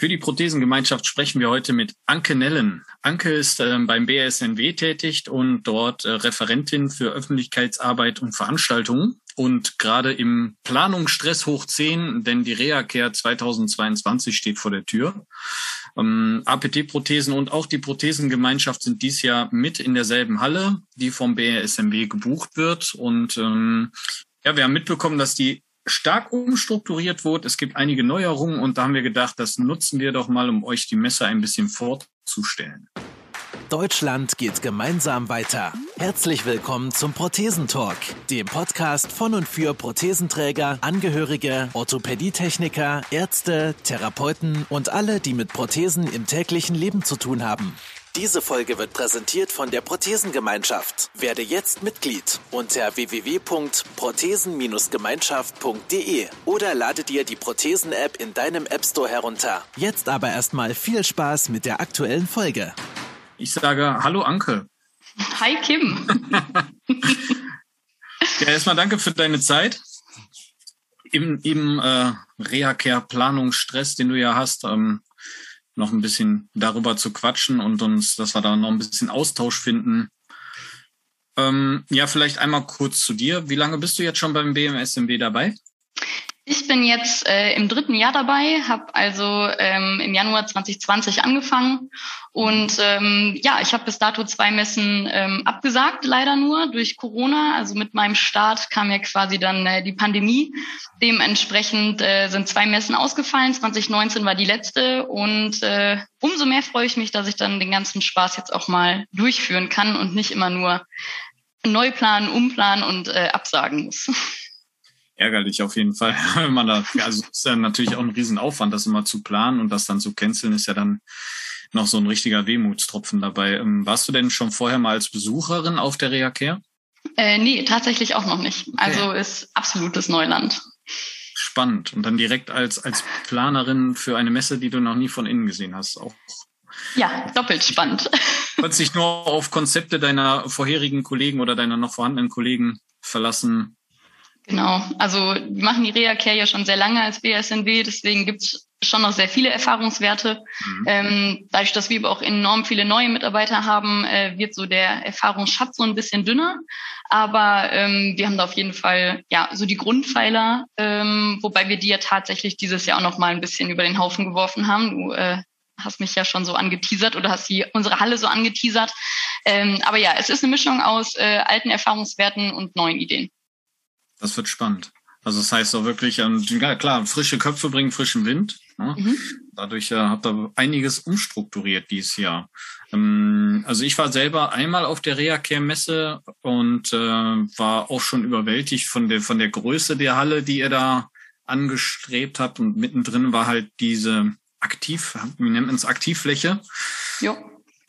Für die Prothesengemeinschaft sprechen wir heute mit Anke Nellen. Anke ist äh, beim BSNW tätig und dort äh, Referentin für Öffentlichkeitsarbeit und Veranstaltungen und gerade im Planungsstress hoch 10, denn die Reha-Care 2022 steht vor der Tür. Ähm, APT-Prothesen und auch die Prothesengemeinschaft sind dies Jahr mit in derselben Halle, die vom BSMW gebucht wird. Und ähm, ja, wir haben mitbekommen, dass die stark umstrukturiert wurde. Es gibt einige Neuerungen und da haben wir gedacht, das nutzen wir doch mal, um euch die Messe ein bisschen vorzustellen. Deutschland geht gemeinsam weiter. Herzlich willkommen zum Prothesentalk, dem Podcast von und für Prothesenträger, Angehörige, Orthopädietechniker, Ärzte, Therapeuten und alle, die mit Prothesen im täglichen Leben zu tun haben. Diese Folge wird präsentiert von der Prothesengemeinschaft. Werde jetzt Mitglied unter www.prothesen-gemeinschaft.de oder lade dir die Prothesen-App in deinem App Store herunter. Jetzt aber erstmal viel Spaß mit der aktuellen Folge. Ich sage Hallo Anke. Hi Kim. ja, erstmal danke für deine Zeit. Im, im äh, Reha-Care-Planungsstress, den du ja hast, ähm, noch ein bisschen darüber zu quatschen und uns, dass wir da noch ein bisschen Austausch finden. Ähm, ja, vielleicht einmal kurz zu dir. Wie lange bist du jetzt schon beim BMSMB dabei? Ich bin jetzt äh, im dritten Jahr dabei, habe also ähm, im Januar 2020 angefangen und ähm, ja, ich habe bis dato zwei Messen ähm, abgesagt, leider nur durch Corona. Also mit meinem Start kam ja quasi dann äh, die Pandemie. Dementsprechend äh, sind zwei Messen ausgefallen. 2019 war die letzte und äh, umso mehr freue ich mich, dass ich dann den ganzen Spaß jetzt auch mal durchführen kann und nicht immer nur neu planen, umplanen und äh, absagen muss. ärgerlich auf jeden Fall. Wenn man da, also ist ja natürlich auch ein Riesenaufwand, das immer zu planen und das dann zu canceln, ist ja dann noch so ein richtiger Wehmutstropfen dabei. Ähm, warst du denn schon vorher mal als Besucherin auf der Reacare? Äh, nee, tatsächlich auch noch nicht. Okay. Also ist absolutes Neuland. Spannend. Und dann direkt als, als Planerin für eine Messe, die du noch nie von innen gesehen hast. Auch ja, doppelt spannend. Konntest sich nur auf Konzepte deiner vorherigen Kollegen oder deiner noch vorhandenen Kollegen verlassen, Genau, also wir machen die Reha-Care ja schon sehr lange als BSNW, deswegen gibt's schon noch sehr viele Erfahrungswerte. Mhm. Ähm, dadurch, dass wir aber auch enorm viele neue Mitarbeiter haben, äh, wird so der Erfahrungsschatz so ein bisschen dünner. Aber ähm, wir haben da auf jeden Fall ja so die Grundpfeiler, ähm, wobei wir die ja tatsächlich dieses Jahr auch noch mal ein bisschen über den Haufen geworfen haben. Du äh, hast mich ja schon so angeteasert oder hast die unsere Halle so angeteasert. Ähm, aber ja, es ist eine Mischung aus äh, alten Erfahrungswerten und neuen Ideen. Das wird spannend. Also das heißt auch wirklich, ähm, ja, klar, frische Köpfe bringen frischen Wind. Ne? Mhm. Dadurch äh, habt ihr einiges umstrukturiert dieses Jahr. Ähm, also ich war selber einmal auf der Reha-Care-Messe und äh, war auch schon überwältigt von der von der Größe der Halle, die ihr da angestrebt habt. Und mittendrin war halt diese aktiv, wie nennt man es, Aktivfläche. Jo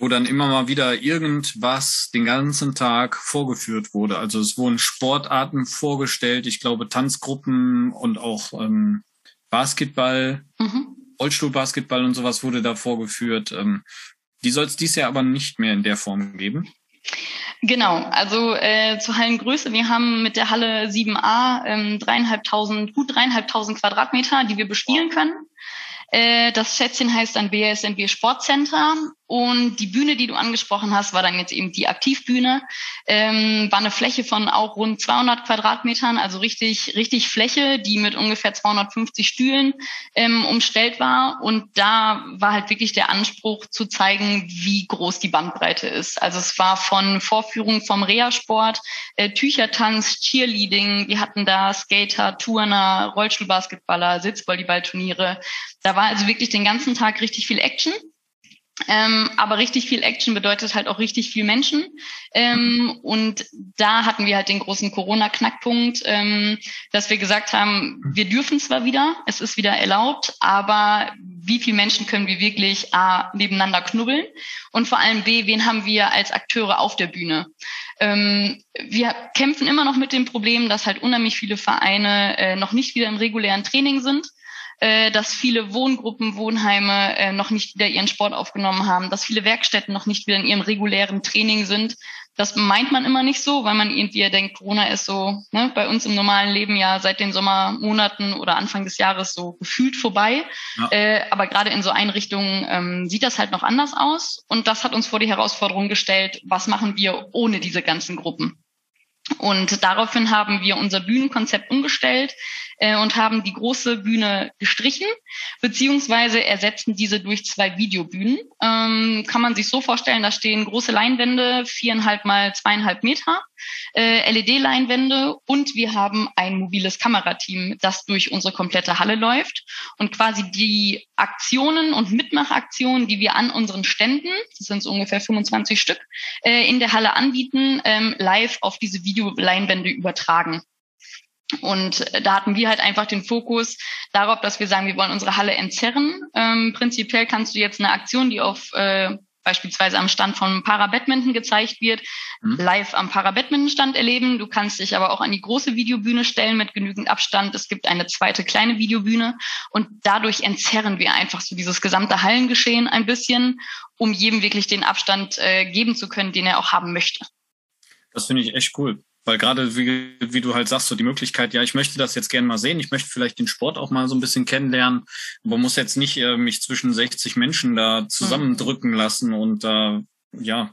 wo dann immer mal wieder irgendwas den ganzen Tag vorgeführt wurde. Also es wurden Sportarten vorgestellt, ich glaube Tanzgruppen und auch ähm, Basketball, mhm. Rollstuhlbasketball und sowas wurde da vorgeführt. Ähm, die soll es dies Jahr aber nicht mehr in der Form geben. Genau, also äh, zur Hallengröße. Wir haben mit der Halle 7a ähm, dreieinhalbtausend, gut dreieinhalbtausend Quadratmeter, die wir bespielen können. Äh, das Schätzchen heißt dann BSNW Sportcenter und die Bühne, die du angesprochen hast, war dann jetzt eben die Aktivbühne. Ähm, war eine Fläche von auch rund 200 Quadratmetern, also richtig, richtig Fläche, die mit ungefähr 250 Stühlen ähm, umstellt war. Und da war halt wirklich der Anspruch zu zeigen, wie groß die Bandbreite ist. Also es war von Vorführungen vom Reha-Sport, äh, Tüchertanz, Cheerleading. Wir hatten da Skater, Turner, Rollstuhlbasketballer, Sitzvolleyballturniere. Da war also wirklich den ganzen Tag richtig viel Action. Ähm, aber richtig viel Action bedeutet halt auch richtig viel Menschen. Ähm, und da hatten wir halt den großen Corona-Knackpunkt, ähm, dass wir gesagt haben, wir dürfen zwar wieder, es ist wieder erlaubt, aber wie viele Menschen können wir wirklich A, nebeneinander knubbeln und vor allem B, wen haben wir als Akteure auf der Bühne? Ähm, wir kämpfen immer noch mit dem Problem, dass halt unheimlich viele Vereine äh, noch nicht wieder im regulären Training sind dass viele Wohngruppen, Wohnheime äh, noch nicht wieder ihren Sport aufgenommen haben, dass viele Werkstätten noch nicht wieder in ihrem regulären Training sind. Das meint man immer nicht so, weil man irgendwie denkt, Corona ist so ne, bei uns im normalen Leben ja seit den Sommermonaten oder Anfang des Jahres so gefühlt vorbei. Ja. Äh, aber gerade in so Einrichtungen ähm, sieht das halt noch anders aus. Und das hat uns vor die Herausforderung gestellt, was machen wir ohne diese ganzen Gruppen? Und daraufhin haben wir unser Bühnenkonzept umgestellt äh, und haben die große Bühne gestrichen, beziehungsweise ersetzen diese durch zwei Videobühnen. Ähm, kann man sich so vorstellen, da stehen große Leinwände, viereinhalb mal zweieinhalb Meter, äh, LED-Leinwände und wir haben ein mobiles Kamerateam, das durch unsere komplette Halle läuft und quasi die Aktionen und Mitmachaktionen, die wir an unseren Ständen, das sind so ungefähr 25 Stück, äh, in der Halle anbieten, ähm, live auf diese Videoleinwände übertragen. Und da hatten wir halt einfach den Fokus darauf, dass wir sagen, wir wollen unsere Halle entzerren. Ähm, prinzipiell kannst du jetzt eine Aktion, die auf äh, beispielsweise am Stand von Para-Badminton gezeigt wird, mhm. live am Para-Badminton-Stand erleben. Du kannst dich aber auch an die große Videobühne stellen mit genügend Abstand. Es gibt eine zweite kleine Videobühne und dadurch entzerren wir einfach so dieses gesamte Hallengeschehen ein bisschen, um jedem wirklich den Abstand äh, geben zu können, den er auch haben möchte. Das finde ich echt cool. Weil gerade, wie, wie du halt sagst, so die Möglichkeit, ja, ich möchte das jetzt gerne mal sehen, ich möchte vielleicht den Sport auch mal so ein bisschen kennenlernen, aber muss jetzt nicht äh, mich zwischen 60 Menschen da zusammendrücken lassen und da, äh, ja,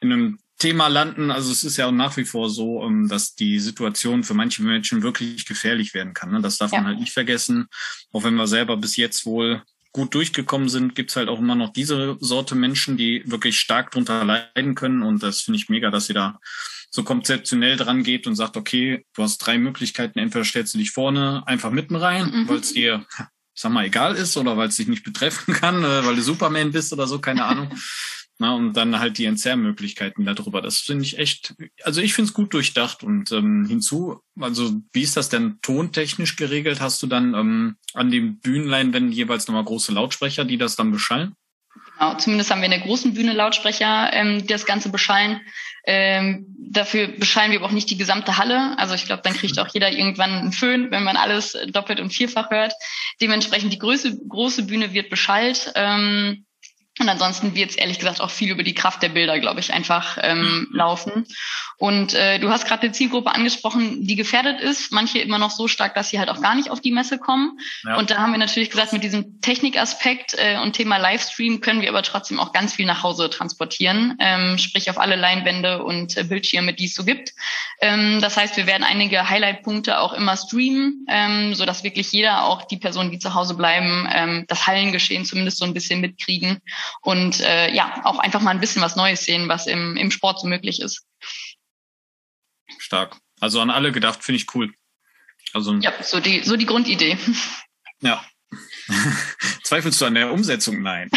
in einem Thema landen. Also es ist ja nach wie vor so, ähm, dass die Situation für manche Menschen wirklich gefährlich werden kann. Ne? Das darf ja. man halt nicht vergessen. Auch wenn wir selber bis jetzt wohl gut durchgekommen sind, gibt's halt auch immer noch diese Sorte Menschen, die wirklich stark drunter leiden können. Und das finde ich mega, dass sie da so konzeptionell dran geht und sagt, okay, du hast drei Möglichkeiten, entweder stellst du dich vorne einfach mitten rein, mhm. weil es dir, ich sag mal, egal ist oder weil es dich nicht betreffen kann, äh, weil du Superman bist oder so, keine Ahnung. Na, und dann halt die Entzerrmöglichkeiten darüber. Das finde ich echt, also ich finde es gut durchdacht. Und ähm, hinzu, also wie ist das denn tontechnisch geregelt? Hast du dann ähm, an den Bühnenleinwänden jeweils nochmal große Lautsprecher, die das dann beschallen? Genau, zumindest haben wir in der großen Bühne Lautsprecher, ähm, die das Ganze beschallen. Ähm, dafür beschallen wir aber auch nicht die gesamte Halle. Also ich glaube, dann kriegt auch jeder irgendwann einen Föhn, wenn man alles doppelt und vierfach hört. Dementsprechend die große, große Bühne wird beschallt. Ähm, und ansonsten wird es ehrlich gesagt auch viel über die Kraft der Bilder, glaube ich, einfach ähm, laufen. Und äh, du hast gerade eine Zielgruppe angesprochen, die gefährdet ist. Manche immer noch so stark, dass sie halt auch gar nicht auf die Messe kommen. Ja. Und da haben wir natürlich gesagt, mit diesem Technikaspekt äh, und Thema Livestream können wir aber trotzdem auch ganz viel nach Hause transportieren, ähm, sprich auf alle Leinwände und äh, Bildschirme, die es so gibt. Ähm, das heißt, wir werden einige Highlight-Punkte auch immer streamen, ähm, so dass wirklich jeder, auch die Personen, die zu Hause bleiben, ähm, das Hallengeschehen zumindest so ein bisschen mitkriegen und äh, ja, auch einfach mal ein bisschen was Neues sehen, was im, im Sport so möglich ist. Stark. Also an alle gedacht, finde ich cool. Also ja, so die, so die Grundidee. Ja. Zweifelst du an der Umsetzung? Nein.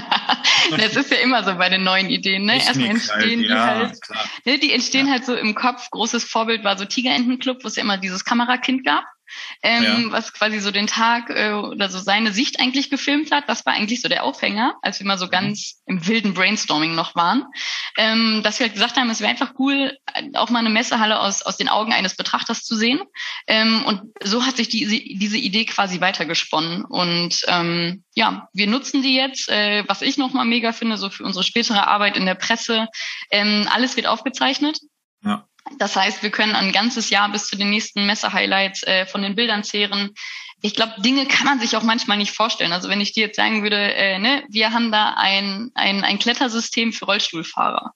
das ist ja immer so bei den neuen Ideen, ne? Erstmal entstehen die halt, ne, die entstehen ja. halt so im Kopf. Großes Vorbild war so Tigerentenclub, wo es ja immer dieses Kamerakind gab ähm, ja. was quasi so den Tag äh, oder so seine Sicht eigentlich gefilmt hat. Das war eigentlich so der Aufhänger, als wir mal so mhm. ganz im wilden Brainstorming noch waren, ähm, dass wir halt gesagt haben, es wäre einfach cool, auch mal eine Messehalle aus, aus den Augen eines Betrachters zu sehen. Ähm, und so hat sich die, diese Idee quasi weitergesponnen. Und ähm, ja, wir nutzen die jetzt, äh, was ich nochmal mega finde, so für unsere spätere Arbeit in der Presse. Ähm, alles wird aufgezeichnet. Das heißt, wir können ein ganzes Jahr bis zu den nächsten Messe-Highlights äh, von den Bildern zehren. Ich glaube, Dinge kann man sich auch manchmal nicht vorstellen. Also wenn ich dir jetzt sagen würde, äh, ne, wir haben da ein, ein, ein Klettersystem für Rollstuhlfahrer.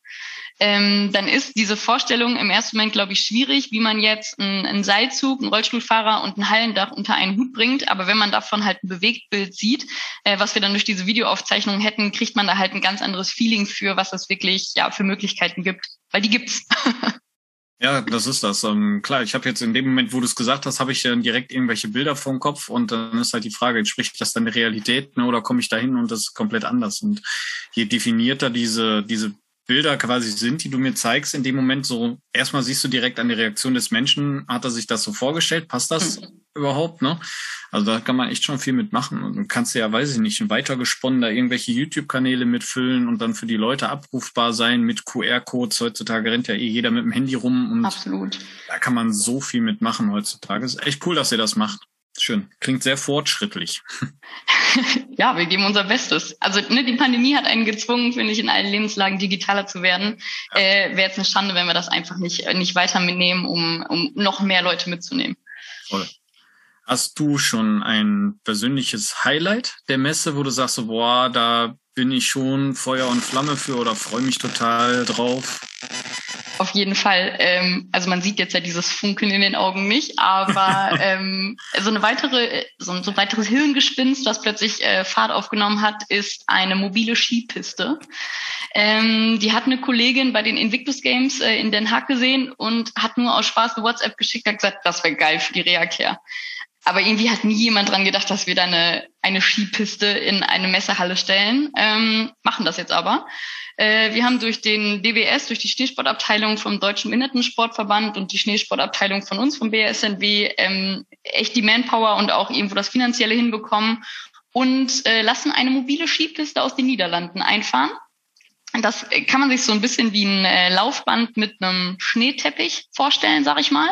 Ähm, dann ist diese Vorstellung im ersten Moment, glaube ich, schwierig, wie man jetzt einen, einen Seilzug, einen Rollstuhlfahrer und ein Hallendach unter einen Hut bringt. Aber wenn man davon halt ein Bewegtbild sieht, äh, was wir dann durch diese Videoaufzeichnung hätten, kriegt man da halt ein ganz anderes Feeling für, was es wirklich ja für Möglichkeiten gibt. Weil die gibt's. Ja, das ist das. Ähm, klar, ich habe jetzt in dem Moment, wo du es gesagt hast, habe ich dann direkt irgendwelche Bilder vor dem Kopf und dann ist halt die Frage, entspricht das dann der Realität ne, oder komme ich da hin und das ist komplett anders? Und je definierter diese, diese Bilder quasi sind, die du mir zeigst, in dem Moment so, erstmal siehst du direkt an der Reaktion des Menschen, hat er sich das so vorgestellt, passt das mhm. Überhaupt, ne? Also da kann man echt schon viel mitmachen und du kannst ja, weiß ich nicht, weitergesponnen da irgendwelche YouTube-Kanäle mitfüllen und dann für die Leute abrufbar sein mit QR-Codes. Heutzutage rennt ja eh jeder mit dem Handy rum und Absolut. da kann man so viel mitmachen heutzutage. ist echt cool, dass ihr das macht. Schön. Klingt sehr fortschrittlich. ja, wir geben unser Bestes. Also ne, die Pandemie hat einen gezwungen, finde ich, in allen Lebenslagen digitaler zu werden. Ja. Äh, Wäre jetzt eine Schande, wenn wir das einfach nicht, nicht weiter mitnehmen, um, um noch mehr Leute mitzunehmen. Voll. Hast du schon ein persönliches Highlight der Messe, wo du sagst, so, boah, da bin ich schon Feuer und Flamme für oder freue mich total drauf? Auf jeden Fall. Ähm, also man sieht jetzt ja dieses Funkeln in den Augen nicht, aber ähm, so eine weitere, so ein, so ein weiteres Hirngespinst, was plötzlich äh, Fahrt aufgenommen hat, ist eine mobile Skipiste. Ähm, die hat eine Kollegin bei den Invictus Games äh, in Den Haag gesehen und hat nur aus Spaß eine WhatsApp geschickt, hat gesagt, das wäre geil für die Reha-Care. Aber irgendwie hat nie jemand dran gedacht, dass wir da eine, eine Skipiste in eine Messehalle stellen. Ähm, machen das jetzt aber. Äh, wir haben durch den DBS, durch die Schneesportabteilung vom Deutschen Behindertensportverband und die Schneesportabteilung von uns, vom BSNW, ähm, echt die Manpower und auch irgendwo das Finanzielle hinbekommen und äh, lassen eine mobile Skipiste aus den Niederlanden einfahren. Das kann man sich so ein bisschen wie ein äh, Laufband mit einem Schneeteppich vorstellen, sag ich mal.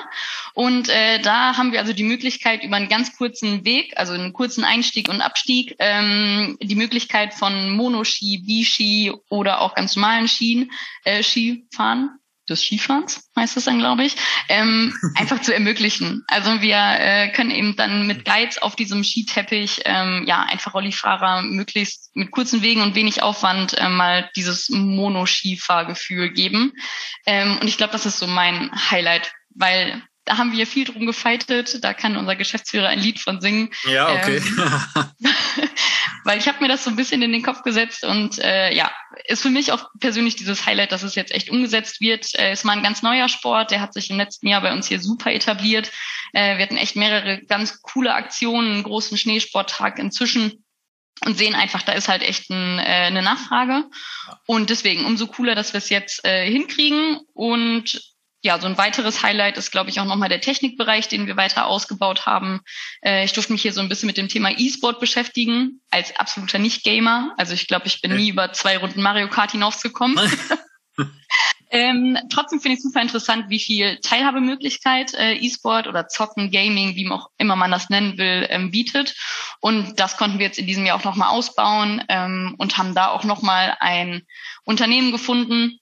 Und äh, da haben wir also die Möglichkeit über einen ganz kurzen Weg, also einen kurzen Einstieg und Abstieg, ähm, die Möglichkeit von Monoski, Biski oder auch ganz normalen Skien, äh, Skifahren des Skifahrens, heißt es dann, glaube ich, ähm, einfach zu ermöglichen. Also wir äh, können eben dann mit Guides auf diesem Skiteppich ähm, ja einfach Rollifahrer möglichst mit kurzen Wegen und wenig Aufwand äh, mal dieses Mono-Skifahrgefühl geben. Ähm, und ich glaube, das ist so mein Highlight, weil da haben wir viel drum gefeitet. Da kann unser Geschäftsführer ein Lied von singen. Ja, okay. Ähm, weil ich habe mir das so ein bisschen in den Kopf gesetzt und äh, ja, ist für mich auch persönlich dieses Highlight, dass es jetzt echt umgesetzt wird. Äh, ist mal ein ganz neuer Sport, der hat sich im letzten Jahr bei uns hier super etabliert. Äh, wir hatten echt mehrere ganz coole Aktionen, einen großen Schneesporttag inzwischen und sehen einfach, da ist halt echt ein, äh, eine Nachfrage. Und deswegen umso cooler, dass wir es jetzt äh, hinkriegen und ja, so ein weiteres Highlight ist, glaube ich, auch nochmal der Technikbereich, den wir weiter ausgebaut haben. Äh, ich durfte mich hier so ein bisschen mit dem Thema E-Sport beschäftigen, als absoluter Nicht-Gamer. Also ich glaube, ich bin nie über zwei Runden Mario Kart hinausgekommen. ähm, trotzdem finde ich super interessant, wie viel Teilhabemöglichkeit äh, E-Sport oder Zocken, Gaming, wie auch immer man das nennen will, ähm, bietet. Und das konnten wir jetzt in diesem Jahr auch nochmal ausbauen ähm, und haben da auch nochmal ein Unternehmen gefunden,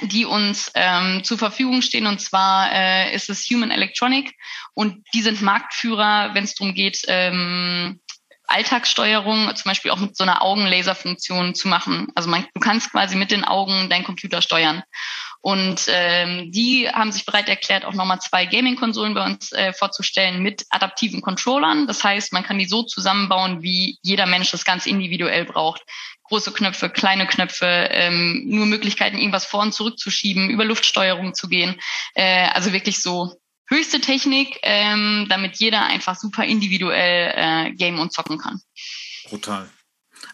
die uns ähm, zur Verfügung stehen. Und zwar äh, ist es Human Electronic und die sind Marktführer, wenn es darum geht, ähm, Alltagssteuerung zum Beispiel auch mit so einer Augenlaserfunktion zu machen. Also man, du kannst quasi mit den Augen deinen Computer steuern. Und ähm, die haben sich bereit erklärt, auch nochmal zwei Gaming-Konsolen bei uns äh, vorzustellen mit adaptiven Controllern. Das heißt, man kann die so zusammenbauen, wie jeder Mensch das ganz individuell braucht. Große Knöpfe, kleine Knöpfe, ähm, nur Möglichkeiten, irgendwas vor und zurück zu schieben, über Luftsteuerung zu gehen. Äh, also wirklich so höchste Technik, ähm, damit jeder einfach super individuell äh, game und zocken kann. Brutal.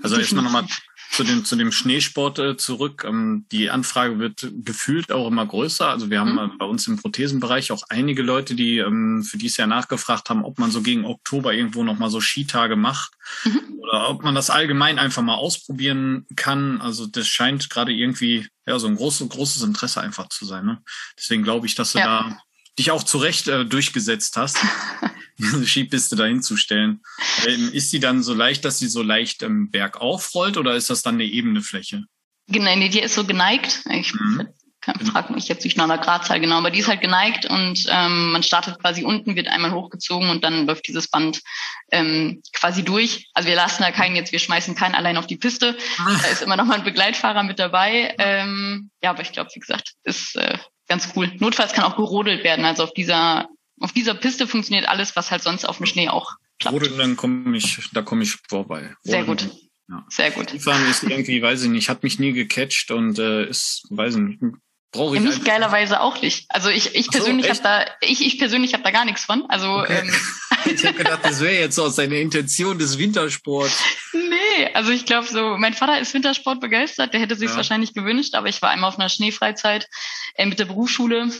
Also erstmal nochmal zu dem, zu dem Schneesport äh, zurück. Ähm, die Anfrage wird gefühlt auch immer größer. Also wir haben mhm. bei uns im Prothesenbereich auch einige Leute, die ähm, für dieses Jahr nachgefragt haben, ob man so gegen Oktober irgendwo nochmal so Skitage macht mhm. oder ob man das allgemein einfach mal ausprobieren kann. Also das scheint gerade irgendwie ja so ein großes, großes Interesse einfach zu sein. Ne? Deswegen glaube ich, dass du ja. da dich auch zu Recht äh, durchgesetzt hast. diese Skipiste dahin zu stellen. Ähm, ist die dann so leicht, dass sie so leicht ähm, bergauf rollt oder ist das dann eine ebene Fläche? Genau, nee, die ist so geneigt. Ich mhm. frage mich jetzt nicht nach der Gradzahl genau, aber die ist halt geneigt und ähm, man startet quasi unten, wird einmal hochgezogen und dann läuft dieses Band ähm, quasi durch. Also wir lassen da keinen jetzt, wir schmeißen keinen allein auf die Piste. Da ist immer noch mal ein Begleitfahrer mit dabei. Ähm, ja, aber ich glaube, wie gesagt, ist äh, ganz cool. Notfalls kann auch gerodelt werden. Also auf dieser auf dieser Piste funktioniert alles, was halt sonst auf dem Schnee auch klappt. Oder dann komme ich, da komme ich vorbei. Sehr gut. Ja. Sehr gut. Skifahren ist irgendwie, weiß ich nicht, hat mich nie gecatcht und äh, ist, weiß ich nicht, brauche ich. Ja, mich geilerweise auch nicht. Also ich, ich persönlich so, habe da, ich, ich persönlich habe da gar nichts von. Also okay. ähm, ich habe gedacht, das wäre jetzt so seine Intention des Wintersports. Also ich glaube so, mein Vater ist Wintersport begeistert, der hätte sich ja. wahrscheinlich gewünscht, aber ich war einmal auf einer Schneefreizeit äh, mit der Berufsschule,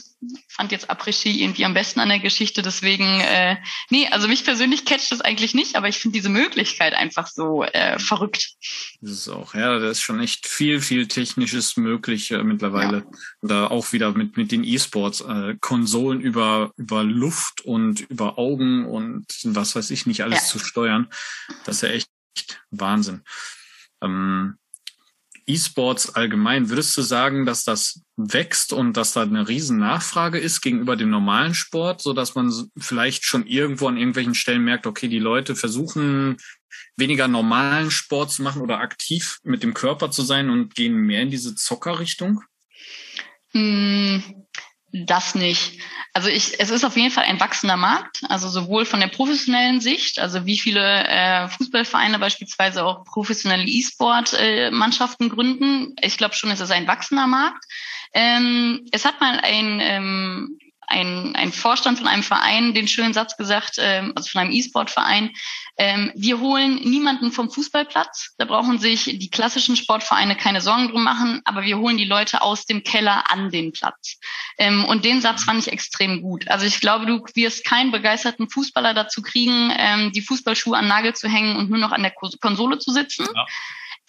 fand jetzt Après-Ski irgendwie am besten an der Geschichte, deswegen, äh, nee, also mich persönlich catcht das eigentlich nicht, aber ich finde diese Möglichkeit einfach so äh, verrückt. Das ist auch, ja, da ist schon echt viel, viel Technisches möglich äh, mittlerweile. Ja. Oder auch wieder mit, mit den E-Sports, äh, Konsolen über, über Luft und über Augen und was weiß ich nicht alles ja. zu steuern. Das ist ja echt Wahnsinn. Ähm, E-Sports allgemein, würdest du sagen, dass das wächst und dass da eine riesen Nachfrage ist gegenüber dem normalen Sport, so dass man vielleicht schon irgendwo an irgendwelchen Stellen merkt, okay, die Leute versuchen weniger normalen Sport zu machen oder aktiv mit dem Körper zu sein und gehen mehr in diese Zockerrichtung? Hm, das nicht. Also ich, es ist auf jeden Fall ein wachsender Markt, also sowohl von der professionellen Sicht, also wie viele äh, Fußballvereine beispielsweise auch professionelle E-Sport-Mannschaften äh, gründen. Ich glaube schon, es ist ein wachsender Markt. Ähm, es hat mal ein ähm, ein, ein Vorstand von einem Verein den schönen Satz gesagt, ähm, also von einem E-Sport-Verein, ähm, wir holen niemanden vom Fußballplatz, da brauchen sich die klassischen Sportvereine keine Sorgen drum machen, aber wir holen die Leute aus dem Keller an den Platz. Ähm, und den Satz fand ich extrem gut. Also ich glaube, du wirst keinen begeisterten Fußballer dazu kriegen, ähm, die Fußballschuhe an Nagel zu hängen und nur noch an der Konsole zu sitzen. Ja.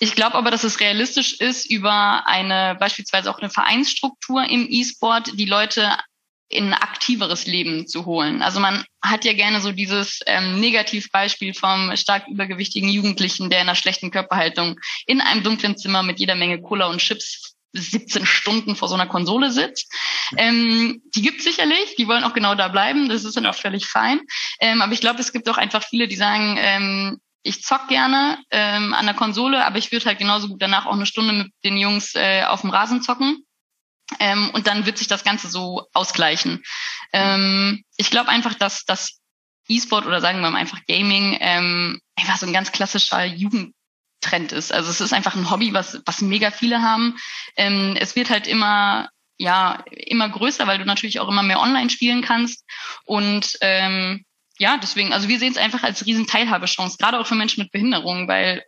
Ich glaube aber, dass es realistisch ist, über eine beispielsweise auch eine Vereinsstruktur im E-Sport die Leute in aktiveres Leben zu holen. Also man hat ja gerne so dieses ähm, Negativbeispiel vom stark übergewichtigen Jugendlichen, der in einer schlechten Körperhaltung in einem dunklen Zimmer mit jeder Menge Cola und Chips 17 Stunden vor so einer Konsole sitzt. Ähm, die gibt sicherlich, die wollen auch genau da bleiben, das ist dann auch völlig fein. Ähm, aber ich glaube, es gibt auch einfach viele, die sagen, ähm, ich zock gerne ähm, an der Konsole, aber ich würde halt genauso gut danach auch eine Stunde mit den Jungs äh, auf dem Rasen zocken. Ähm, und dann wird sich das Ganze so ausgleichen. Ähm, ich glaube einfach, dass das E-Sport oder sagen wir mal einfach Gaming ähm, einfach so ein ganz klassischer Jugendtrend ist. Also es ist einfach ein Hobby, was, was mega viele haben. Ähm, es wird halt immer ja immer größer, weil du natürlich auch immer mehr online spielen kannst. Und ähm, ja, deswegen, also wir sehen es einfach als riesen Teilhabechance, gerade auch für Menschen mit Behinderung, weil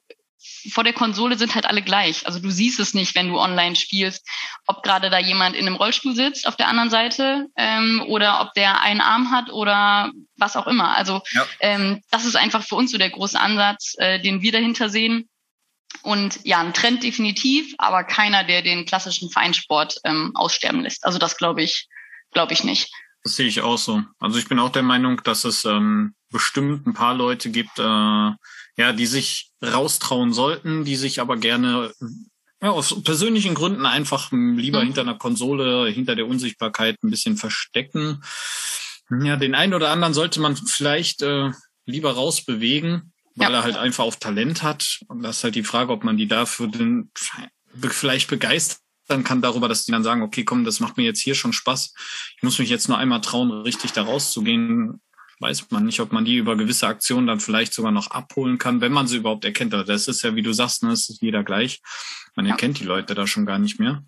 vor der Konsole sind halt alle gleich. Also du siehst es nicht, wenn du online spielst, ob gerade da jemand in einem Rollstuhl sitzt auf der anderen Seite ähm, oder ob der einen Arm hat oder was auch immer. Also ja. ähm, das ist einfach für uns so der große Ansatz, äh, den wir dahinter sehen. Und ja, ein Trend definitiv, aber keiner, der den klassischen Feinsport ähm, aussterben lässt. Also das glaube ich, glaube ich nicht. Das sehe ich auch so. Also ich bin auch der Meinung, dass es ähm, bestimmt ein paar Leute gibt, äh, ja, die sich raustrauen sollten, die sich aber gerne ja, aus persönlichen Gründen einfach lieber mhm. hinter einer Konsole, hinter der Unsichtbarkeit ein bisschen verstecken. Ja, den einen oder anderen sollte man vielleicht äh, lieber rausbewegen, weil ja. er halt einfach auf Talent hat. Und das ist halt die Frage, ob man die dafür den vielleicht begeistern kann darüber, dass die dann sagen, okay, komm, das macht mir jetzt hier schon Spaß. Ich muss mich jetzt nur einmal trauen, richtig da rauszugehen weiß man nicht, ob man die über gewisse Aktionen dann vielleicht sogar noch abholen kann, wenn man sie überhaupt erkennt. Aber das ist ja, wie du sagst, ne, es ist jeder gleich. Man ja. erkennt die Leute da schon gar nicht mehr.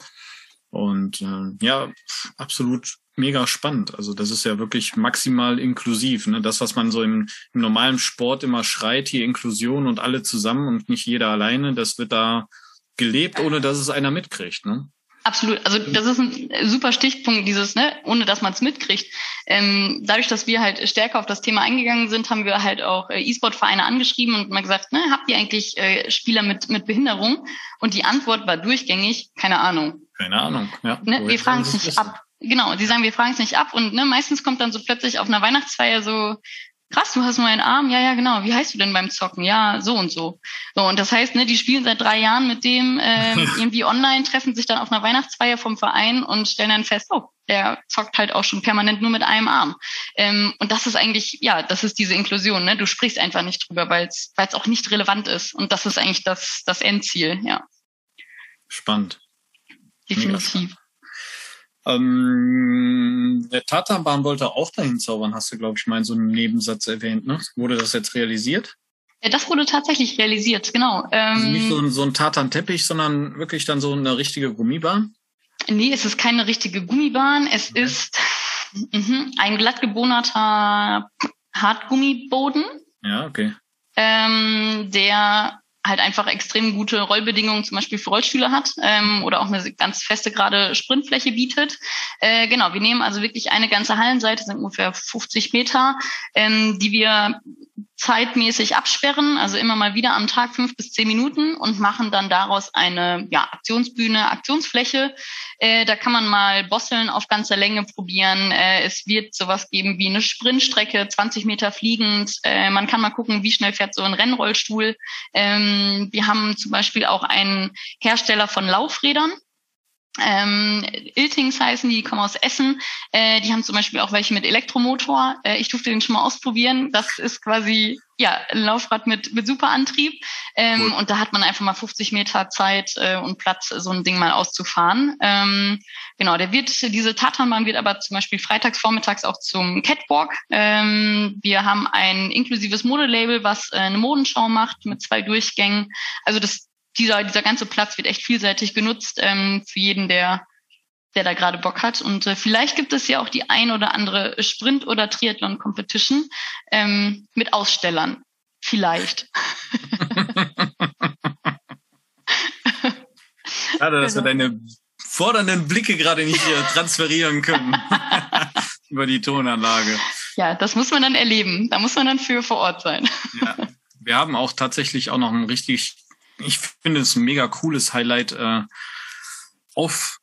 Und äh, ja, absolut mega spannend. Also das ist ja wirklich maximal inklusiv. Ne? Das, was man so im, im normalen Sport immer schreit, hier Inklusion und alle zusammen und nicht jeder alleine, das wird da gelebt, ohne dass es einer mitkriegt. Ne? Absolut. Also das ist ein super Stichpunkt, dieses, ne, ohne dass man es mitkriegt. Ähm, dadurch, dass wir halt stärker auf das Thema eingegangen sind, haben wir halt auch äh, E-Sport-Vereine angeschrieben und mal gesagt, ne, habt ihr eigentlich äh, Spieler mit, mit Behinderung? Und die Antwort war durchgängig, keine Ahnung. Keine Ahnung, ja. Ne, wir fragen es nicht wissen? ab. Genau, sie sagen, wir fragen es nicht ab und ne, meistens kommt dann so plötzlich auf einer Weihnachtsfeier so, krass, du hast nur einen Arm, ja, ja, genau. Wie heißt du denn beim Zocken? Ja, so und so. So, und das heißt, ne, die spielen seit drei Jahren mit dem äh, irgendwie online, treffen sich dann auf einer Weihnachtsfeier vom Verein und stellen dann fest, oh, der zockt halt auch schon permanent nur mit einem Arm. Ähm, und das ist eigentlich, ja, das ist diese Inklusion, ne? Du sprichst einfach nicht drüber, weil es auch nicht relevant ist. Und das ist eigentlich das, das Endziel, ja. Spannend. Definitiv. Ähm, der Tatanbahn wollte auch dahin zaubern, hast du, glaube ich, mal in so einem Nebensatz erwähnt. Ne? Wurde das jetzt realisiert? Ja, das wurde tatsächlich realisiert, genau. Ähm, also nicht so ein, so ein Tartan-Teppich, sondern wirklich dann so eine richtige Gummibahn? Nee, es ist keine richtige Gummibahn. Es okay. ist mh, ein glattgebohnerter Hartgummiboden. Ja, okay. Ähm, der halt einfach extrem gute Rollbedingungen zum Beispiel für Rollstühle hat ähm, oder auch eine ganz feste gerade Sprintfläche bietet. Äh, genau, wir nehmen also wirklich eine ganze Hallenseite, sind ungefähr 50 Meter, ähm, die wir zeitmäßig absperren, also immer mal wieder am Tag fünf bis zehn Minuten und machen dann daraus eine ja, Aktionsbühne, Aktionsfläche. Äh, da kann man mal Bosseln auf ganzer Länge probieren. Äh, es wird sowas geben wie eine Sprintstrecke, 20 Meter fliegend. Äh, man kann mal gucken, wie schnell fährt so ein Rennrollstuhl. Ähm, wir haben zum Beispiel auch einen Hersteller von Laufrädern. Ähm, Iltings heißen die, die kommen aus Essen. Äh, die haben zum Beispiel auch welche mit Elektromotor. Äh, ich durfte den schon mal ausprobieren. Das ist quasi ja ein Laufrad mit, mit super Antrieb. Ähm, cool. Und da hat man einfach mal 50 Meter Zeit äh, und Platz, so ein Ding mal auszufahren. Ähm, genau, der wird, diese Tatanbahn wird aber zum Beispiel freitags vormittags auch zum Catwalk. Ähm, wir haben ein inklusives Modelabel, was äh, eine Modenschau macht mit zwei Durchgängen. Also das dieser, dieser ganze Platz wird echt vielseitig genutzt ähm, für jeden, der, der da gerade Bock hat. Und äh, vielleicht gibt es ja auch die ein oder andere Sprint- oder Triathlon-Competition ähm, mit Ausstellern. Vielleicht. Schade, dass wir genau. deine fordernden Blicke gerade nicht hier transferieren können über die Tonanlage. Ja, das muss man dann erleben. Da muss man dann für vor Ort sein. Ja. Wir haben auch tatsächlich auch noch ein richtig ich finde es ein mega cooles Highlight äh, auf,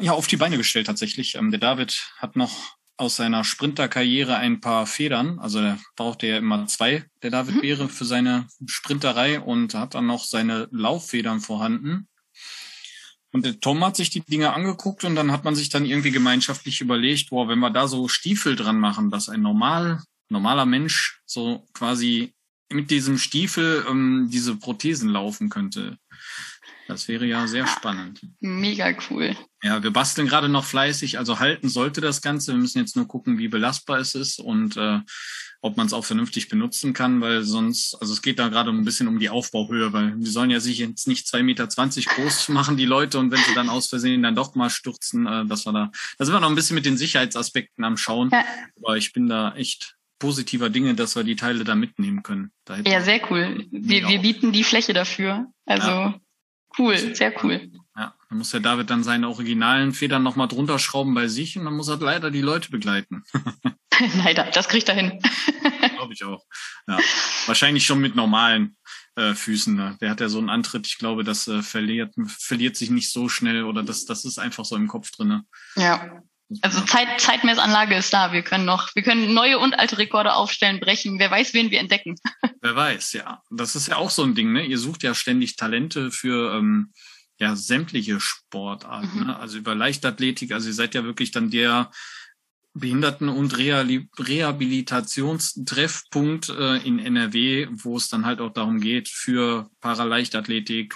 ja, auf die Beine gestellt tatsächlich. Ähm, der David hat noch aus seiner Sprinterkarriere ein paar Federn. Also er brauchte ja immer zwei, der David mhm. Beere, für seine Sprinterei und hat dann noch seine Lauffedern vorhanden. Und der Tom hat sich die Dinge angeguckt und dann hat man sich dann irgendwie gemeinschaftlich überlegt, boah, wenn wir da so Stiefel dran machen, dass ein normal, normaler Mensch so quasi mit diesem Stiefel ähm, diese Prothesen laufen könnte. Das wäre ja sehr spannend. Mega cool. Ja, wir basteln gerade noch fleißig, also halten sollte das Ganze. Wir müssen jetzt nur gucken, wie belastbar es ist und äh, ob man es auch vernünftig benutzen kann, weil sonst, also es geht da gerade ein bisschen um die Aufbauhöhe, weil die sollen ja sich jetzt nicht zwei Meter zwanzig groß machen, die Leute, und wenn sie dann aus Versehen dann doch mal stürzen, äh, dass wir da, da sind wir noch ein bisschen mit den Sicherheitsaspekten am Schauen. Ja. Aber ich bin da echt positiver Dinge, dass wir die Teile da mitnehmen können. Da ja, sehr cool. Wir, wir bieten die Fläche dafür. Also ja. cool, sehr cool. Ja, dann muss der David dann seine originalen Federn nochmal drunter schrauben bei sich und dann muss er leider die Leute begleiten. leider, das kriegt er hin. Glaube ich auch. Ja. Wahrscheinlich schon mit normalen äh, Füßen. Ne? Der hat ja so einen Antritt, ich glaube, das äh, verliert, verliert sich nicht so schnell oder das, das ist einfach so im Kopf drin. Ne? Ja, also Zeit, Zeitmessanlage ist da. Wir können noch, wir können neue und alte Rekorde aufstellen, brechen. Wer weiß, wen wir entdecken. Wer weiß, ja. Das ist ja auch so ein Ding, ne? Ihr sucht ja ständig Talente für ähm, ja sämtliche Sportarten. Mhm. Ne? Also über Leichtathletik, also ihr seid ja wirklich dann der Behinderten- und Rehabilitationstreffpunkt äh, in NRW, wo es dann halt auch darum geht, für Paraleichtathletik,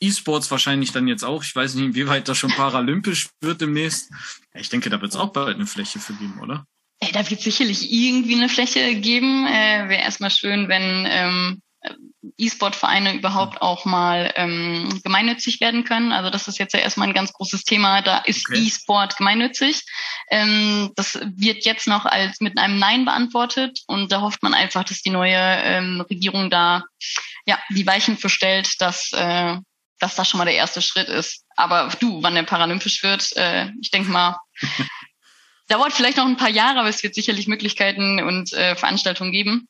E-Sports wahrscheinlich dann jetzt auch. Ich weiß nicht, inwieweit das schon paralympisch wird demnächst. Ich denke, da wird es auch bald eine Fläche für geben, oder? Ey, da wird sicherlich irgendwie eine Fläche geben. Äh, Wäre erstmal schön, wenn ähm, E-Sport-Vereine überhaupt auch mal ähm, gemeinnützig werden können. Also das ist jetzt ja erstmal ein ganz großes Thema. Da ist okay. E-Sport gemeinnützig. Ähm, das wird jetzt noch als mit einem Nein beantwortet und da hofft man einfach, dass die neue ähm, Regierung da ja die Weichen verstellt, dass äh, dass das schon mal der erste Schritt ist. Aber du, wann der paralympisch wird, äh, ich denke mal, dauert vielleicht noch ein paar Jahre, aber es wird sicherlich Möglichkeiten und äh, Veranstaltungen geben.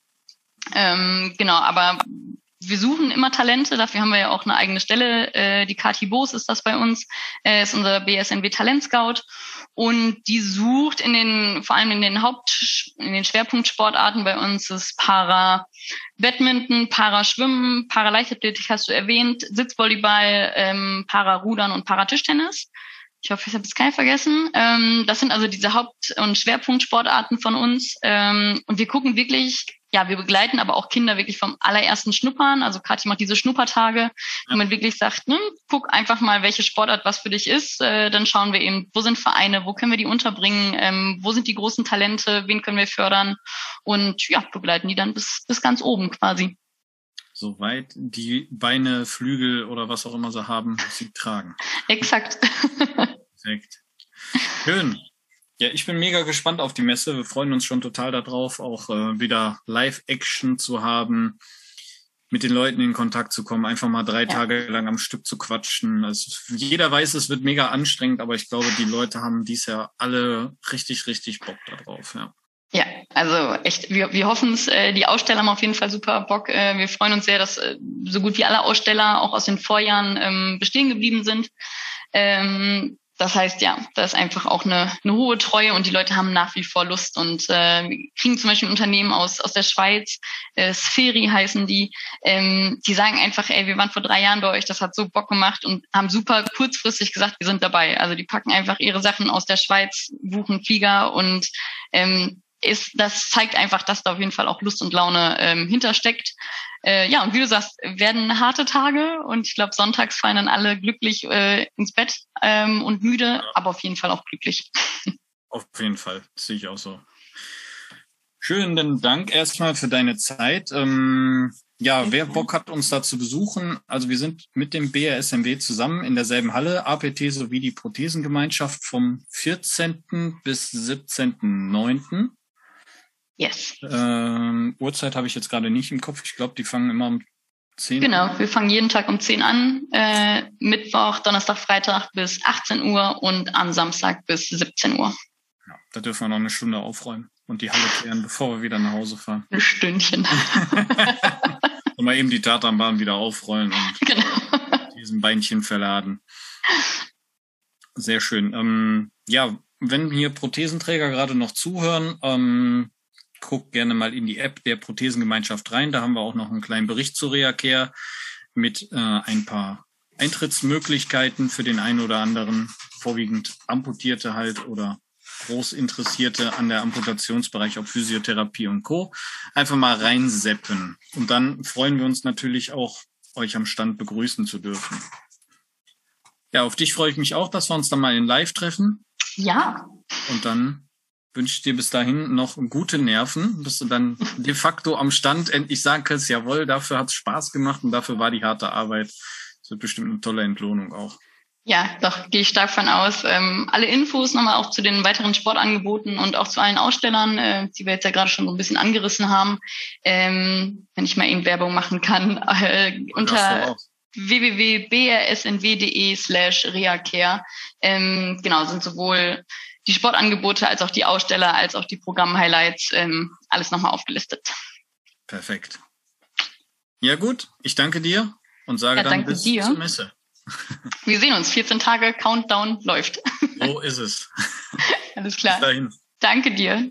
Ähm, genau, aber wir suchen immer Talente, dafür haben wir ja auch eine eigene Stelle. Äh, die Kati Boos ist das bei uns, äh, ist unser BSNW Talent Scout und die sucht in den, vor allem in den Haupt, in den Schwerpunktsportarten bei uns ist Para Badminton, Para Schwimmen, Para Leichtathletik hast du erwähnt, Sitzvolleyball, ähm, Para Rudern und Para Tischtennis. Ich hoffe, ich habe jetzt keinen vergessen. Ähm, das sind also diese Haupt- und Schwerpunktsportarten von uns. Ähm, und wir gucken wirklich ja, wir begleiten aber auch Kinder wirklich vom allerersten Schnuppern. Also Kathi macht diese Schnuppertage, ja. wo man wirklich sagt, ne, guck einfach mal, welche Sportart was für dich ist. Äh, dann schauen wir eben, wo sind Vereine, wo können wir die unterbringen, ähm, wo sind die großen Talente, wen können wir fördern und ja, begleiten die dann bis, bis ganz oben quasi. Soweit die Beine, Flügel oder was auch immer sie haben, sie tragen. Exakt. Perfekt. Schön. Ja, ich bin mega gespannt auf die Messe. Wir freuen uns schon total darauf, auch äh, wieder Live-Action zu haben. mit den Leuten in Kontakt zu kommen, einfach mal drei ja. Tage lang am Stück zu quatschen. Also jeder weiß, es wird mega anstrengend, aber ich glaube, die Leute haben dies Jahr alle richtig, richtig Bock darauf, ja. Ja, also echt, wir, wir hoffen es, äh, die Aussteller haben auf jeden Fall super Bock. Äh, wir freuen uns sehr, dass äh, so gut wie alle Aussteller auch aus den Vorjahren ähm, bestehen geblieben sind. Ähm, das heißt, ja, da ist einfach auch eine, eine hohe Treue und die Leute haben nach wie vor Lust und äh, kriegen zum Beispiel Unternehmen aus, aus der Schweiz, äh, Spheri heißen die, ähm, die sagen einfach, ey, wir waren vor drei Jahren bei euch, das hat so Bock gemacht und haben super kurzfristig gesagt, wir sind dabei. Also die packen einfach ihre Sachen aus der Schweiz, buchen Flieger und ähm, ist, das zeigt einfach, dass da auf jeden Fall auch Lust und Laune ähm, hintersteckt. Äh, ja, und wie du sagst, werden harte Tage und ich glaube, sonntags fallen dann alle glücklich äh, ins Bett ähm, und müde, ja. aber auf jeden Fall auch glücklich. Auf jeden Fall, das sehe ich auch so. Schönen Dank erstmal für deine Zeit. Ähm, ja, wer Bock hat, uns da zu besuchen, also wir sind mit dem BRSMW zusammen in derselben Halle, APT sowie die Prothesengemeinschaft vom 14. bis 17.9. Yes. Ähm, Uhrzeit habe ich jetzt gerade nicht im Kopf. Ich glaube, die fangen immer um 10 Genau, wir fangen jeden Tag um 10 an. Äh, Mittwoch, Donnerstag, Freitag bis 18 Uhr und am Samstag bis 17 Uhr. Ja, da dürfen wir noch eine Stunde aufräumen und die Halle klären, bevor wir wieder nach Hause fahren. Ein Stündchen. und mal eben die Tatanbahn wieder aufrollen und genau. diesen Beinchen verladen. Sehr schön. Ähm, ja, wenn hier Prothesenträger gerade noch zuhören, ähm, guckt gerne mal in die App der Prothesengemeinschaft rein. Da haben wir auch noch einen kleinen Bericht zu Reacare mit äh, ein paar Eintrittsmöglichkeiten für den einen oder anderen, vorwiegend Amputierte halt oder Großinteressierte an der Amputationsbereich, ob Physiotherapie und Co. Einfach mal reinseppen. Und dann freuen wir uns natürlich auch, euch am Stand begrüßen zu dürfen. Ja, auf dich freue ich mich auch, dass wir uns dann mal in Live treffen. Ja. Und dann wünsche dir bis dahin noch gute Nerven, bis du dann de facto am Stand endlich sagen kannst, jawohl, dafür hat es Spaß gemacht und dafür war die harte Arbeit. Das wird bestimmt eine tolle Entlohnung auch. Ja, doch, gehe ich stark von aus. Ähm, alle Infos nochmal auch zu den weiteren Sportangeboten und auch zu allen Ausstellern, äh, die wir jetzt ja gerade schon so ein bisschen angerissen haben, ähm, wenn ich mal eben Werbung machen kann, äh, unter www.brsnw.de slash reacare. Ähm, genau, sind sowohl die Sportangebote als auch die Aussteller, als auch die Programm-Highlights, ähm, alles nochmal aufgelistet. Perfekt. Ja gut, ich danke dir und sage ja, dann bis dir. zur Messe. Wir sehen uns. 14 Tage Countdown läuft. So ist es. Alles klar. Bis dahin. Danke dir.